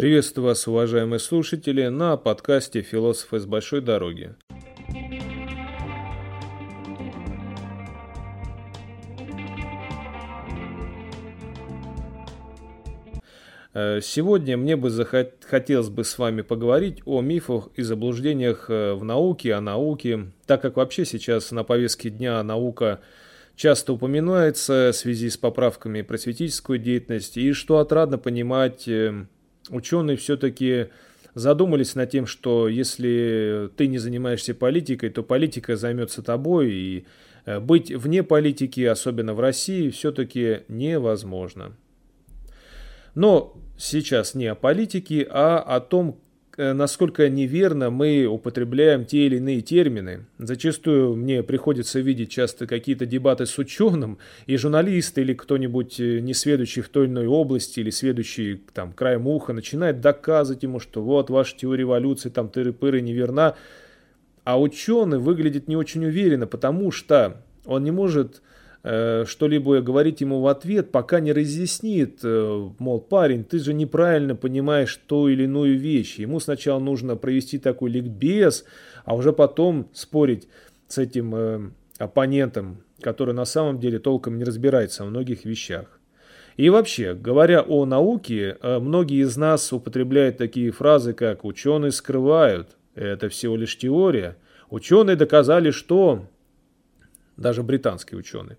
Приветствую вас, уважаемые слушатели, на подкасте «Философы с большой дороги». Э, сегодня мне бы захот... хотелось бы с вами поговорить о мифах и заблуждениях э, в науке, о науке, так как вообще сейчас на повестке дня наука часто упоминается в связи с поправками просветительской деятельности, и что отрадно понимать э, ученые все-таки задумались над тем, что если ты не занимаешься политикой, то политика займется тобой, и э, быть вне политики, особенно в России, все-таки невозможно. Но сейчас не о политике, а о том, насколько неверно мы употребляем те или иные термины. Зачастую мне приходится видеть часто какие-то дебаты с ученым, и журналист или кто-нибудь э, несведущий в той или иной области, или сведущий там краем уха, начинает доказывать ему, что вот ваша теория эволюции, там тыры-пыры неверна. А ученый выглядит не очень уверенно, потому что он не может Э, что-либо говорить ему в ответ, пока не разъяснит, э, мол, парень, ты же неправильно понимаешь ту или иную вещь. Ему сначала нужно провести такой ликбез, а уже потом спорить с этим э, оппонентом, который на самом деле толком не разбирается в многих вещах. И вообще, говоря о науке, многие из нас употребляют такие фразы, как «ученые скрывают», «это всего лишь теория», «ученые доказали, что…» даже британские ученые.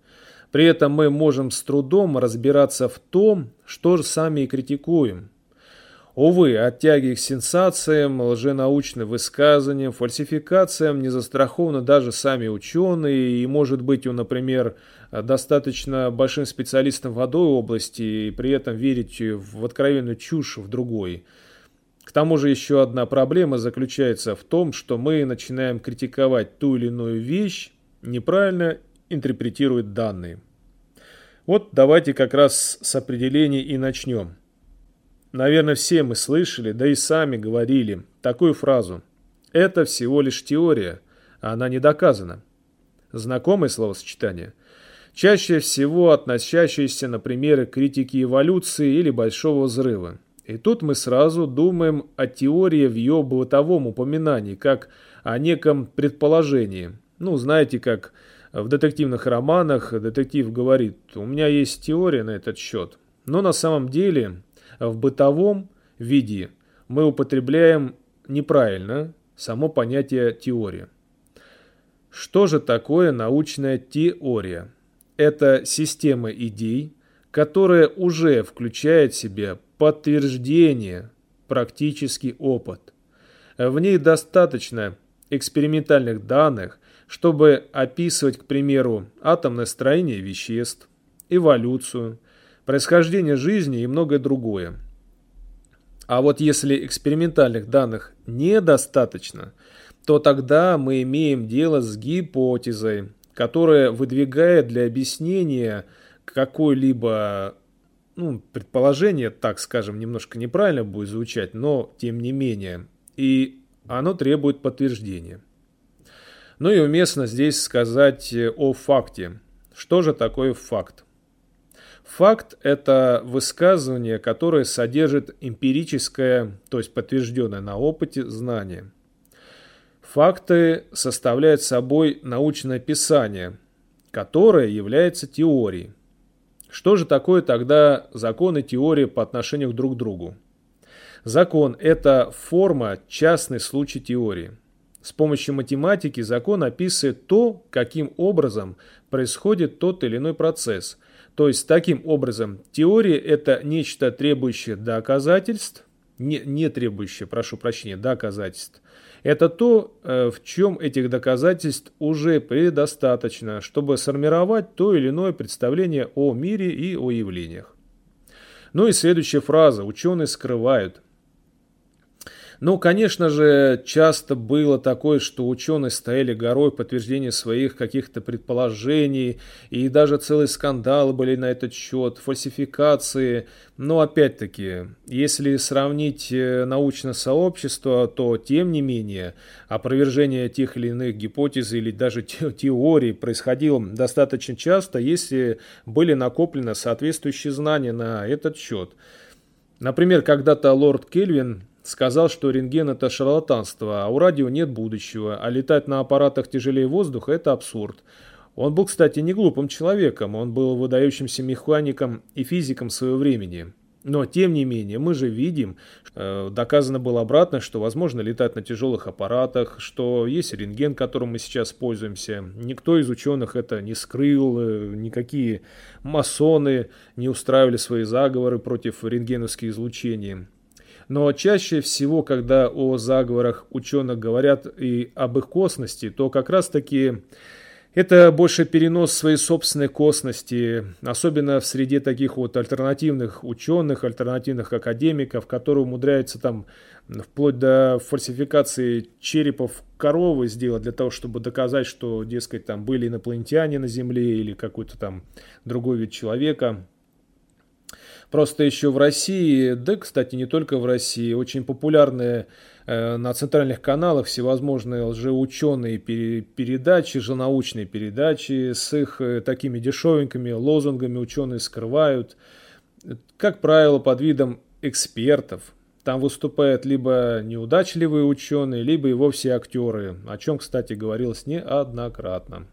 При этом мы можем с трудом разбираться в том, что же сами и критикуем. Увы, от тяги к сенсациям, лженаучным высказываниям, фальсификациям не застрахованы даже сами ученые, и может быть он, например, достаточно большим специалистом в одной области и при этом верить в откровенную чушь в другой. К тому же еще одна проблема заключается в том, что мы начинаем критиковать ту или иную вещь, неправильно интерпретирует данные. Вот давайте как раз с определений и начнем. Наверное, все мы слышали, да и сами говорили такую фразу. Это всего лишь теория, а она не доказана. Знакомое словосочетание? Чаще всего относящееся на примеры критики эволюции или большого взрыва. И тут мы сразу думаем о теории в ее бытовом упоминании, как о неком предположении, ну, знаете, как в детективных романах детектив говорит, у меня есть теория на этот счет. Но на самом деле в бытовом виде мы употребляем неправильно само понятие теория. Что же такое научная теория? Это система идей, которая уже включает в себя подтверждение, практический опыт. В ней достаточно экспериментальных данных, чтобы описывать, к примеру, атомное строение веществ, эволюцию, происхождение жизни и многое другое. А вот если экспериментальных данных недостаточно, то тогда мы имеем дело с гипотезой, которая выдвигает для объяснения какое-либо ну, предположение, так скажем, немножко неправильно будет звучать, но тем не менее, и оно требует подтверждения. Ну и уместно здесь сказать э, о факте. Что же такое факт? Факт – это высказывание, которое содержит эмпирическое, то есть подтвержденное на опыте, знание. Факты составляют собой научное писание, которое является теорией. Что же такое тогда закон и теория по отношению друг к другу? Закон – это форма, частный случай теории. С помощью математики закон описывает то, каким образом происходит тот или иной процесс. То есть, таким образом, теория – это нечто требующее доказательств, не, не требующее, прошу прощения, доказательств. Это то, э, в чем этих доказательств уже предостаточно, чтобы сформировать то или иное представление о мире и о явлениях. Ну и следующая фраза. Ученые скрывают – ну, конечно же, часто было такое, что ученые стояли горой подтверждения своих каких-то предположений, и даже целые скандалы были на этот счет, фальсификации. Но опять-таки, если сравнить э, научное сообщество, то тем не менее опровержение тех или иных гипотез или даже теорий происходило достаточно часто, если были накоплены соответствующие знания на этот счет. Например, когда-то лорд Кельвин сказал, что рентген это шарлатанство, а у радио нет будущего, а летать на аппаратах тяжелее воздуха – это абсурд. Он был, кстати, не глупым человеком, он был выдающимся механиком и физиком своего времени. Но, тем не менее, мы же видим, э, доказано было обратно, что возможно летать на тяжелых аппаратах, что есть рентген, которым мы сейчас пользуемся. Никто из ученых это не скрыл, э, никакие масоны не устраивали свои заговоры против рентгеновских излучений. Но чаще всего, когда о заговорах ученых говорят и об их косности, то как раз-таки это больше перенос своей собственной косности, особенно в среде таких вот альтернативных ученых, альтернативных академиков, которые умудряются там вплоть до фальсификации черепов коровы сделать для того, чтобы доказать, что, дескать, там были инопланетяне на Земле или какой-то там другой вид человека. Просто еще в России, да, кстати, не только в России, очень популярные э, на центральных каналах всевозможные лжеученые передачи, лженаучные передачи с их э, такими дешевенькими лозунгами ученые скрывают. Как правило, под видом экспертов. Там выступают либо неудачливые ученые, либо и вовсе актеры, о чем, кстати, говорилось неоднократно.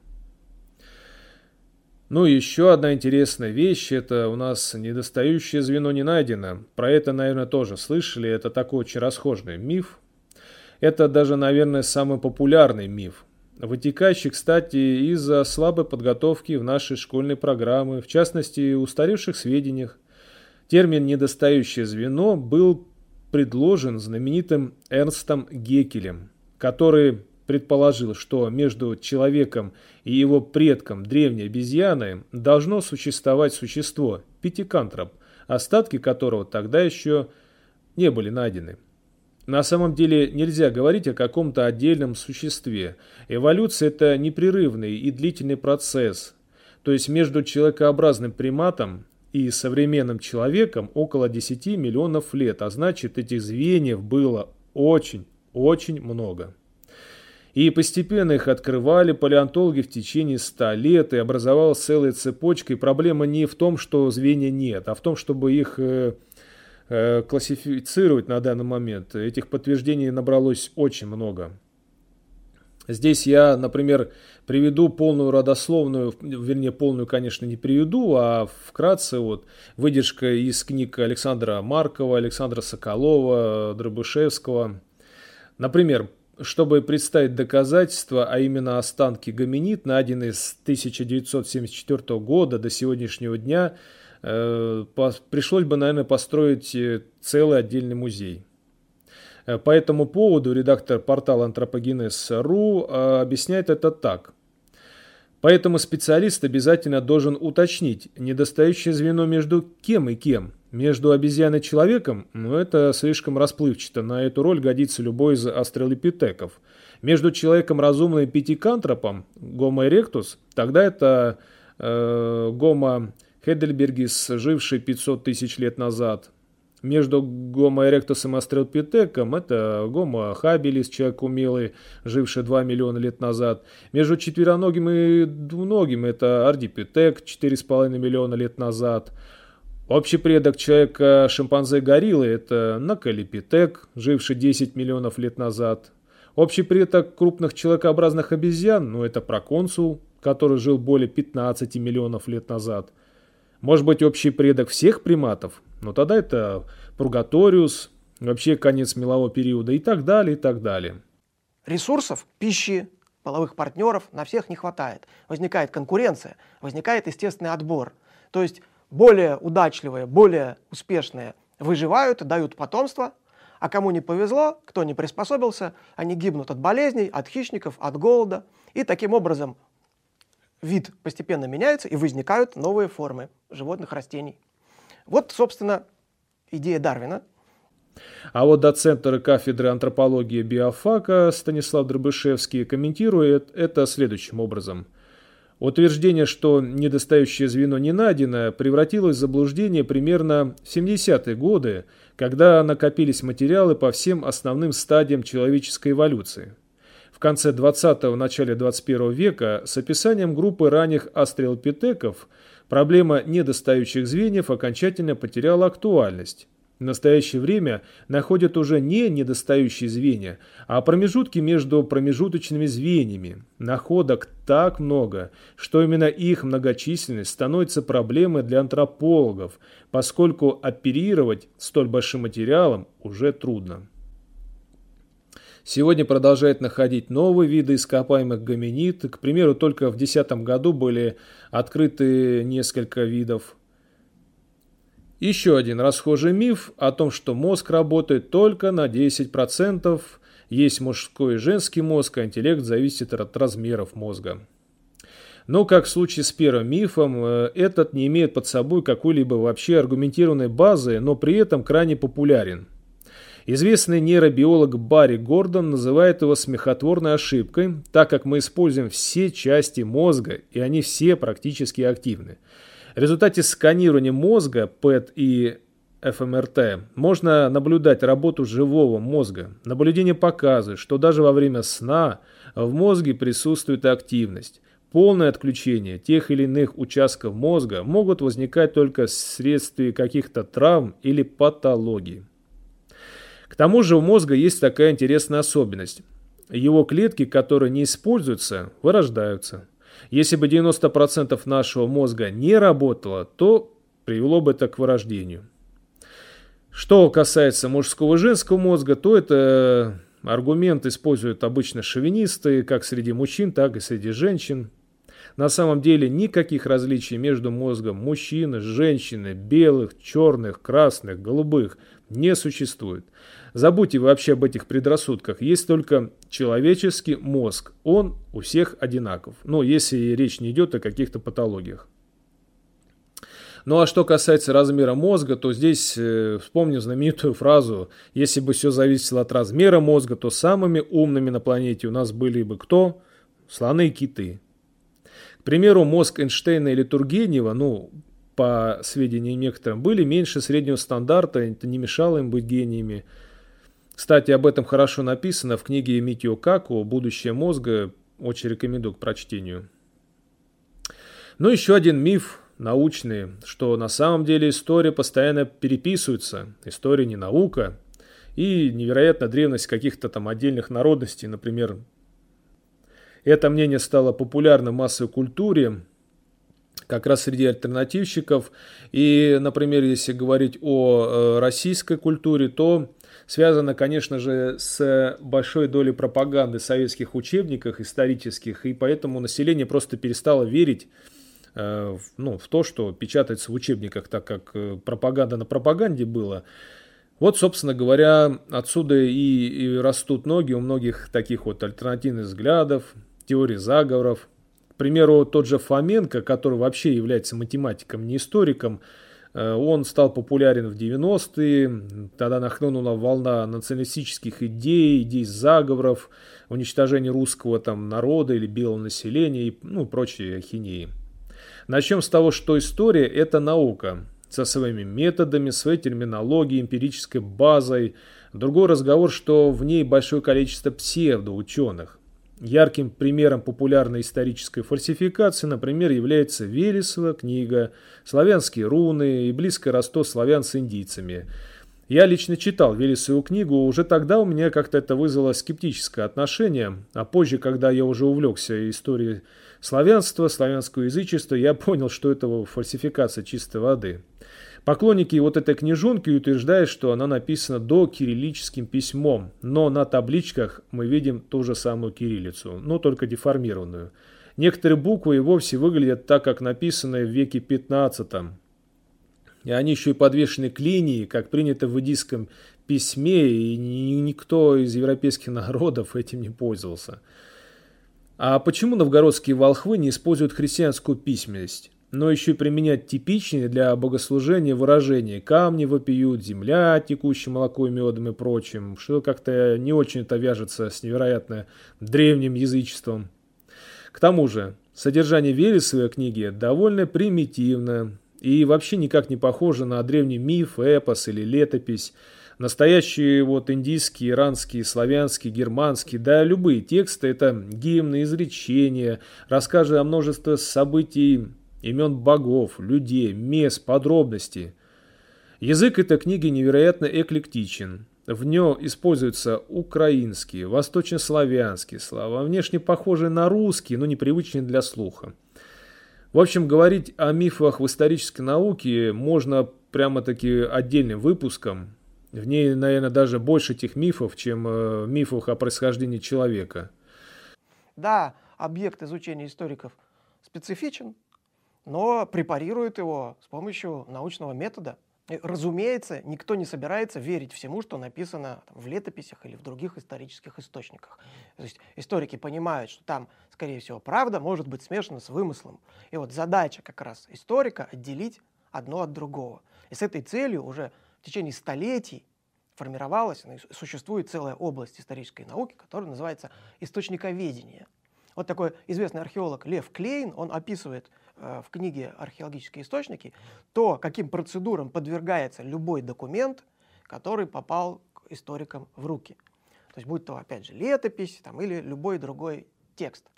Ну и еще одна интересная вещь, это у нас недостающее звено не найдено. Про это, наверное, тоже слышали, это такой очень расхожий миф. Это даже, наверное, самый популярный миф. Вытекающий, кстати, из-за слабой подготовки в нашей школьной программы, в частности, устаревших сведениях. Термин «недостающее звено» был предложен знаменитым Эрнстом Гекелем, который предположил, что между человеком и его предком древней обезьяны должно существовать существо, пятикантроп, остатки которого тогда еще не были найдены. На самом деле нельзя говорить о каком-то отдельном существе. Эволюция – это непрерывный и длительный процесс. То есть между человекообразным приматом и современным человеком около 10 миллионов лет, а значит этих звеньев было очень, очень много. И постепенно их открывали палеонтологи в течение ста лет, и образовалась целая цепочка. И проблема не в том, что звенья нет, а в том, чтобы их э, э, классифицировать на данный момент. Этих подтверждений набралось очень много. Здесь я, например, приведу полную родословную, вернее, полную, конечно, не приведу, а вкратце вот выдержка из книг Александра Маркова, Александра Соколова, Дробышевского. Например, чтобы представить доказательства, а именно останки гоминид, найденные с 1974 года до сегодняшнего дня, э, пришлось бы, наверное, построить э, целый отдельный музей. Э, по этому поводу редактор портала антропогенез.ру объясняет это так. Поэтому специалист обязательно должен уточнить недостающее звено между кем и кем – между обезьяной и человеком, ну это слишком расплывчато, на эту роль годится любой из астралопитеков. Между человеком разумным и пятикантропом, Homo erectus, тогда это э, Homo heidelbergis, живший 500 тысяч лет назад. Между Homo erectus и астралопитеком это Homo habilis, человек умелый, живший 2 миллиона лет назад. Между четвероногим и двуногим это ардипитек, 4,5 миллиона лет назад. Общий предок человека шимпанзе-гориллы – это Накалипитек, живший 10 миллионов лет назад. Общий предок крупных человекообразных обезьян, ну это проконсул, который жил более 15 миллионов лет назад. Может быть общий предок всех приматов? Но тогда это Пургаториус, вообще конец мелового периода и так далее, и так далее. Ресурсов, пищи, половых партнеров на всех не хватает. Возникает конкуренция, возникает естественный отбор. То есть более удачливые, более успешные выживают, дают потомство, а кому не повезло, кто не приспособился, они гибнут от болезней, от хищников, от голода. И таким образом вид постепенно меняется и возникают новые формы животных, растений. Вот, собственно, идея Дарвина. А вот доцент кафедры антропологии биофака Станислав Дробышевский комментирует это следующим образом – Утверждение, что недостающее звено не найдено, превратилось в заблуждение примерно в 70-е годы, когда накопились материалы по всем основным стадиям человеческой эволюции. В конце 20-го, начале 21 века с описанием группы ранних астрелопитеков проблема недостающих звеньев окончательно потеряла актуальность. В настоящее время находят уже не недостающие звенья, а промежутки между промежуточными звеньями. Находок так много, что именно их многочисленность становится проблемой для антропологов, поскольку оперировать столь большим материалом уже трудно. Сегодня продолжает находить новые виды ископаемых гоминид. К примеру, только в 2010 году были открыты несколько видов еще один расхожий миф о том, что мозг работает только на 10%, есть мужской и женский мозг, а интеллект зависит от размеров мозга. Но, как в случае с первым мифом, э, этот не имеет под собой какой-либо вообще аргументированной базы, но при этом крайне популярен. Известный нейробиолог Барри Гордон называет его смехотворной ошибкой, так как мы используем все части мозга, и они все практически активны. В результате сканирования мозга, ПЭТ и ФМРТ можно наблюдать работу живого мозга. Наблюдение показывает, что даже во время сна в мозге присутствует активность. Полное отключение тех или иных участков мозга могут возникать только вследствие каких-то травм или патологий. К тому же у мозга есть такая интересная особенность. Его клетки, которые не используются, вырождаются. Если бы 90% нашего мозга не работало, то привело бы это к вырождению. Что касается мужского и женского мозга, то это аргумент используют обычно шовинисты, как среди мужчин, так и среди женщин. На самом деле никаких различий между мозгом мужчины, женщины, белых, черных, красных, голубых не существует. Забудьте вообще об этих предрассудках. Есть только человеческий мозг. Он у всех одинаков. Ну, если речь не идет о каких-то патологиях. Ну а что касается размера мозга, то здесь э, вспомню знаменитую фразу «Если бы все зависело от размера мозга, то самыми умными на планете у нас были бы кто? Слоны и киты». К примеру, мозг Эйнштейна или Тургенева, ну, по сведениям некоторым, были меньше среднего стандарта, это не мешало им быть гениями. Кстати, об этом хорошо написано в книге Митио Каку «Будущее мозга». Очень рекомендую к прочтению. Ну, еще один миф научный, что на самом деле история постоянно переписывается. История не наука. И невероятная древность каких-то там отдельных народностей, например. Это мнение стало популярным в массовой культуре, как раз среди альтернативщиков. И, например, если говорить о э, российской культуре, то связано, конечно же, с большой долей пропаганды в советских учебниках исторических, и поэтому население просто перестало верить э, ну, в то, что печатается в учебниках, так как э, пропаганда на пропаганде была. Вот, собственно говоря, отсюда и, и растут ноги у многих таких вот альтернативных взглядов, теорий заговоров. К примеру, тот же Фоменко, который вообще является математиком, не историком, он стал популярен в 90-е, тогда нахлынула волна националистических идей, идей заговоров, уничтожения русского там, народа или белого населения и ну, прочие ахинеи. Начнем с того, что история – это наука со своими методами, своей терминологией, эмпирической базой. Другой разговор, что в ней большое количество псевдоученых. Ярким примером популярной исторической фальсификации, например, является Велесова книга «Славянские руны» и близкое родство славян с индийцами. Я лично читал Велесову книгу, уже тогда у меня как-то это вызвало скептическое отношение, а позже, когда я уже увлекся историей славянства, славянского язычества, я понял, что это фальсификация чистой воды. Поклонники вот этой книжонки утверждают, что она написана до кириллическим письмом, но на табличках мы видим ту же самую кириллицу, но только деформированную. Некоторые буквы и вовсе выглядят так, как написанные в веке 15 и они еще и подвешены к линии, как принято в индийском письме, и никто из европейских народов этим не пользовался. А почему новгородские волхвы не используют христианскую письменность? Но еще и применять типичные для богослужения выражения «камни вопиют», «земля, текущая молоко и медом» и прочим, что как-то не очень это вяжется с невероятно древним язычеством. К тому же, содержание Вересовой книги довольно примитивно и вообще никак не похоже на древний миф, эпос или летопись. Настоящие вот индийские, иранские, славянские, германские, да любые тексты – это гимны, изречения, рассказы о множестве событий имен богов, людей, мест, подробностей. Язык этой книги невероятно эклектичен. В нем используются украинские, восточнославянские слова, внешне похожие на русские, но непривычные для слуха. В общем, говорить о мифах в исторической науке можно прямо-таки отдельным выпуском. В ней, наверное, даже больше тех мифов, чем э, мифов о происхождении человека. Да, объект изучения историков специфичен, но препарирует его с помощью научного метода. И, разумеется, никто не собирается верить всему, что написано там, в летописях или в других исторических источниках. То есть историки понимают, что там, скорее всего, правда может быть смешана с вымыслом. И вот задача как раз историка отделить одно от другого. И с этой целью уже в течение столетий формировалась, существует целая область исторической науки, которая называется источниковедение. Вот такой известный археолог Лев Клейн, он описывает э, в книге «Археологические источники» то, каким процедурам подвергается любой документ, который попал к историкам в руки. То есть будь то, опять же, летопись там, или любой другой текст.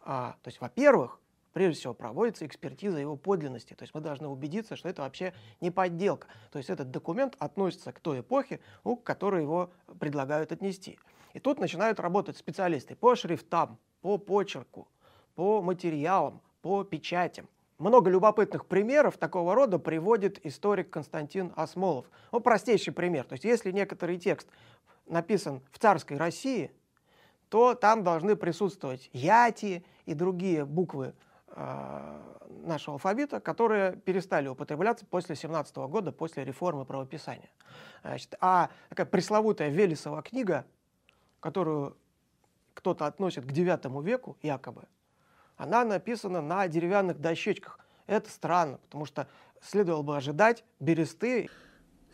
А, то есть, во-первых, прежде всего проводится экспертиза его подлинности. То есть мы должны убедиться, что это вообще не подделка. То есть этот документ относится к той эпохе, ну, к которой его предлагают отнести. И тут начинают работать специалисты по шрифтам, по почерку, по материалам, по печатям. Много любопытных примеров такого рода приводит историк Константин Осмолов. Ну, простейший пример. То есть если некоторый текст написан в царской России, то там должны присутствовать яти и другие буквы э, нашего алфавита, которые перестали употребляться после 17 года, после реформы правописания. Значит, а такая пресловутая Велесова книга, которую кто-то относит к IX веку, якобы, она написана на деревянных дощечках. Это странно, потому что следовало бы ожидать бересты.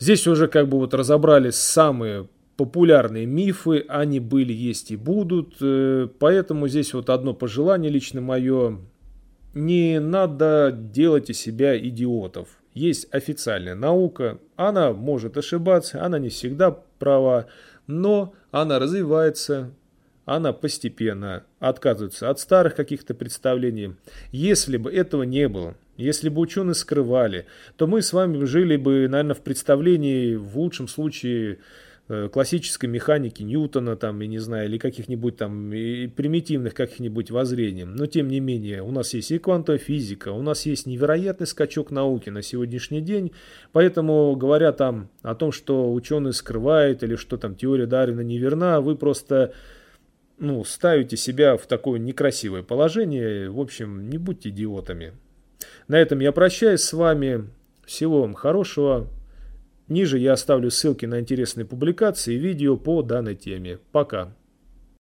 Здесь уже как бы вот разобрались самые популярные мифы, они были, есть и будут, э, поэтому здесь вот одно пожелание лично мое, не надо делать из себя идиотов. Есть официальная наука, она может ошибаться, она не всегда права, но она развивается, она постепенно отказывается от старых каких-то представлений. Если бы этого не было, если бы ученые скрывали, то мы с вами жили бы, наверное, в представлении, в лучшем случае, э, классической механики Ньютона, там, я не знаю, или каких-нибудь там примитивных каких-нибудь воззрений. Но, тем не менее, у нас есть и квантовая физика, у нас есть невероятный скачок науки на сегодняшний день, поэтому, говоря там о том, что ученые скрывают, или что там теория Дарвина неверна, вы просто ну, ставите себя в такое некрасивое положение. В общем, не будьте идиотами. На этом я прощаюсь с вами. Всего вам хорошего. Ниже я оставлю ссылки на интересные публикации и видео по данной теме. Пока.